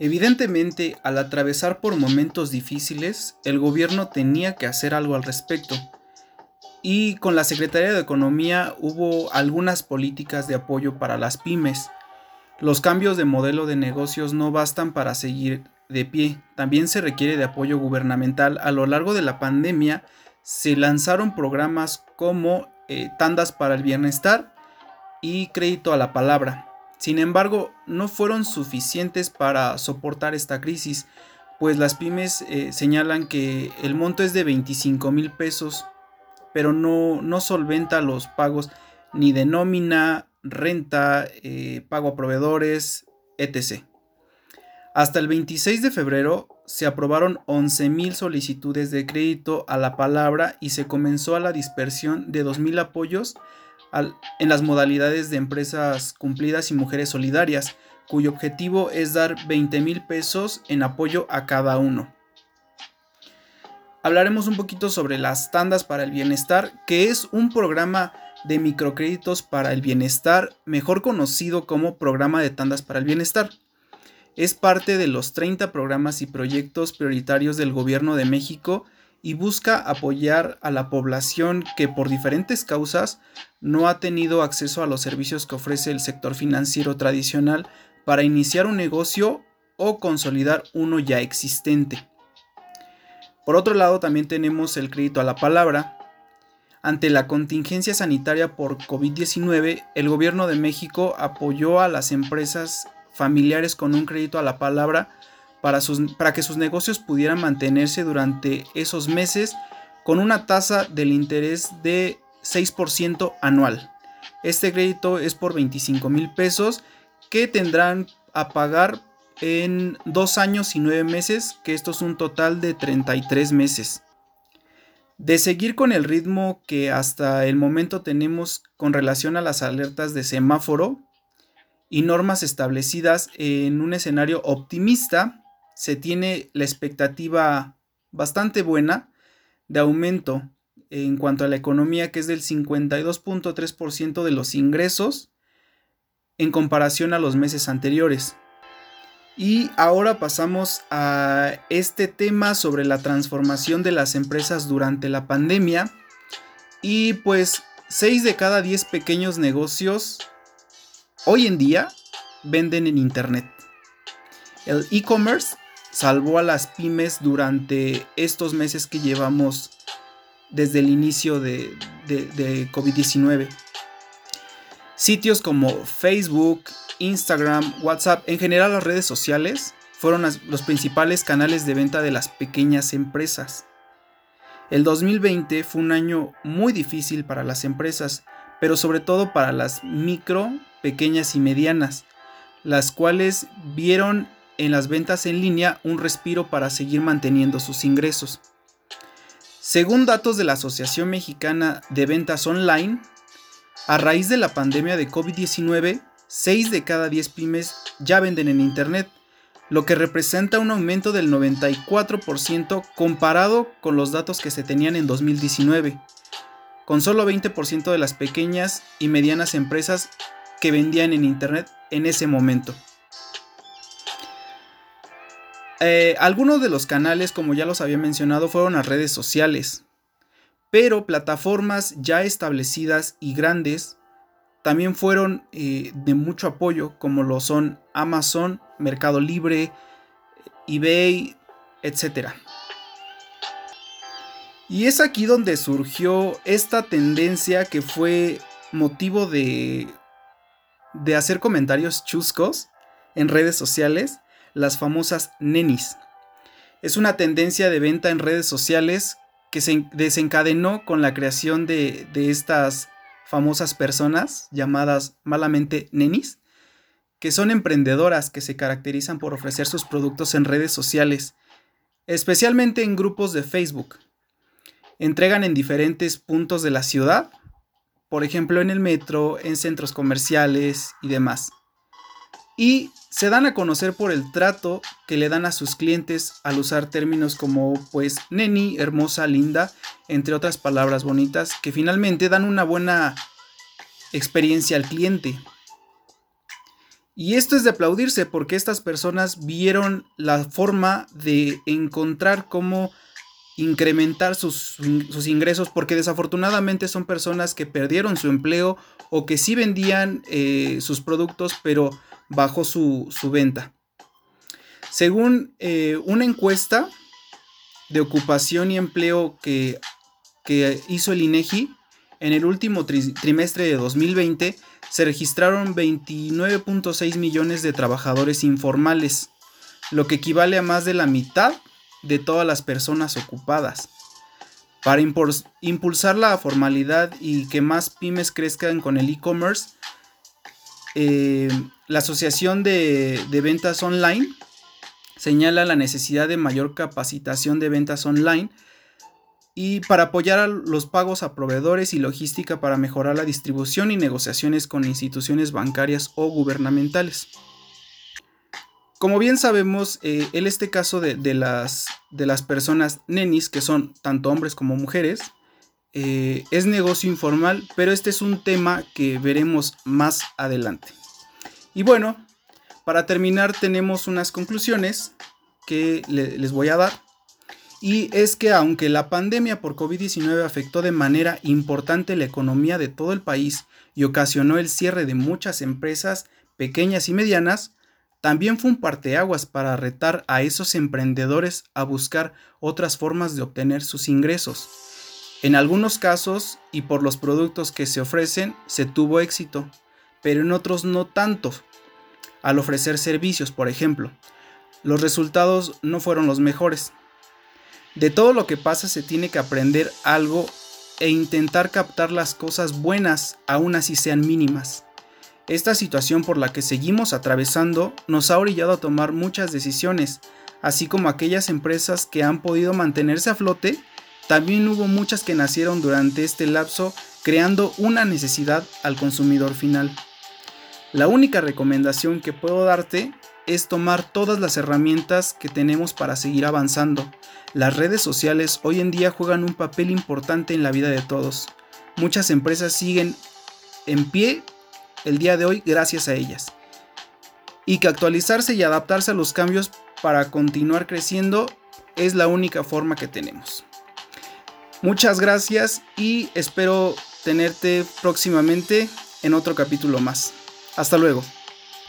Evidentemente, al atravesar por momentos difíciles, el gobierno tenía que hacer algo al respecto. Y con la Secretaría de Economía hubo algunas políticas de apoyo para las pymes. Los cambios de modelo de negocios no bastan para seguir de pie, también se requiere de apoyo gubernamental. A lo largo de la pandemia se lanzaron programas como eh, Tandas para el Bienestar y Crédito a la Palabra. Sin embargo, no fueron suficientes para soportar esta crisis, pues las pymes eh, señalan que el monto es de 25 mil pesos, pero no, no, solventa los pagos ni de nómina, renta, eh, pago a proveedores, etc. Hasta el 26 de febrero se aprobaron 11.000 solicitudes de crédito a la palabra y se comenzó a la dispersión de 2.000 apoyos en las modalidades de empresas cumplidas y mujeres solidarias, cuyo objetivo es dar 20 mil pesos en apoyo a cada uno. Hablaremos un poquito sobre las tandas para el bienestar, que es un programa de microcréditos para el bienestar, mejor conocido como programa de tandas para el bienestar. Es parte de los 30 programas y proyectos prioritarios del Gobierno de México y busca apoyar a la población que por diferentes causas no ha tenido acceso a los servicios que ofrece el sector financiero tradicional para iniciar un negocio o consolidar uno ya existente. Por otro lado, también tenemos el crédito a la palabra. Ante la contingencia sanitaria por COVID-19, el gobierno de México apoyó a las empresas familiares con un crédito a la palabra para, para que sus negocios pudieran mantenerse durante esos meses con una tasa del interés de 6% anual. Este crédito es por 25 mil pesos que tendrán a pagar en dos años y nueve meses, que esto es un total de 33 meses. De seguir con el ritmo que hasta el momento tenemos con relación a las alertas de semáforo y normas establecidas en un escenario optimista, se tiene la expectativa bastante buena de aumento en cuanto a la economía, que es del 52.3% de los ingresos en comparación a los meses anteriores. Y ahora pasamos a este tema sobre la transformación de las empresas durante la pandemia. Y pues 6 de cada 10 pequeños negocios hoy en día venden en Internet. El e-commerce salvó a las pymes durante estos meses que llevamos desde el inicio de, COVID-19. Sitios como Facebook, Instagram, WhatsApp, en general las redes sociales, fueron los principales canales de venta de las pequeñas empresas. El 2020 fue un año muy difícil para las empresas, pero sobre todo para las micro, pequeñas y medianas, las cuales vieron en las ventas en línea un respiro para seguir manteniendo sus ingresos. Según datos de la Asociación Mexicana de Ventas Online, a raíz de la pandemia de COVID-19, 6 de cada 10 pymes ya venden en Internet, lo que representa un aumento del 94% comparado con los datos que se tenían en 2019, con solo 20% de las pequeñas y medianas empresas que vendían en Internet en ese momento. Eh, algunos de los canales, como ya los había mencionado, fueron las redes sociales, pero plataformas ya establecidas y grandes también fueron eh, de mucho apoyo, como lo son Amazon, Mercado Libre, eBay, etc. Y es aquí donde surgió esta tendencia que fue motivo de, de hacer comentarios chuscos en redes sociales las famosas nenis. Es una tendencia de venta en redes sociales que se desencadenó con la creación de, estas famosas personas llamadas malamente nenis, que son emprendedoras que se caracterizan por ofrecer sus productos en redes sociales, especialmente en grupos de Facebook. Entregan en diferentes puntos de la ciudad, por ejemplo en el metro, en centros comerciales y demás. Y se dan a conocer por el trato que le dan a sus clientes al usar términos como pues neni, hermosa, linda, entre otras palabras bonitas que finalmente dan una buena experiencia al cliente. Y esto es de aplaudirse porque estas personas vieron la forma de encontrar cómo incrementar sus, ingresos porque desafortunadamente son personas que perdieron su empleo o que sí vendían eh, sus productos pero bajo su, venta. Según eh, una encuesta de ocupación y empleo que, que hizo el INEGI en el último trimestre de 2020 se registraron 29.6 millones de trabajadores informales, lo que equivale a más de la mitad de todas las personas ocupadas. Para impulsar la formalidad y que más pymes crezcan con el e-commerce, eh, la Asociación de, Ventas Online señala la necesidad de mayor capacitación de ventas online y para apoyar los pagos a proveedores y logística para mejorar la distribución y negociaciones con instituciones bancarias o gubernamentales. Como bien sabemos, eh, en este caso de, las, de, las, personas nenis, que son tanto hombres como mujeres, eh, es negocio informal, pero este es un tema que veremos más adelante. Y bueno, para terminar tenemos unas conclusiones que les voy a dar. Y es que aunque la pandemia por COVID-19 afectó de manera importante la economía de todo el país y ocasionó el cierre de muchas empresas pequeñas y medianas, también fue un parteaguas para retar a esos emprendedores a buscar otras formas de obtener sus ingresos. En algunos casos, y por los productos que se ofrecen, se tuvo éxito, pero en otros no tanto. Al ofrecer servicios, por ejemplo, los resultados no fueron los mejores. De todo lo que pasa se tiene que aprender algo e intentar captar las cosas buenas, aun así sean mínimas. Esta situación por la que seguimos atravesando nos ha orillado a tomar muchas decisiones, así como aquellas empresas que han podido mantenerse a flote, también hubo muchas que nacieron durante este lapso creando una necesidad al consumidor final. La única recomendación que puedo darte es tomar todas las herramientas que tenemos para seguir avanzando. Las redes sociales hoy en día juegan un papel importante en la vida de todos. Muchas empresas siguen en pie el día de hoy gracias a ellas. Y que actualizarse y adaptarse a los cambios para continuar creciendo es la única forma que tenemos. Muchas gracias y espero tenerte próximamente en otro capítulo más. Hasta luego.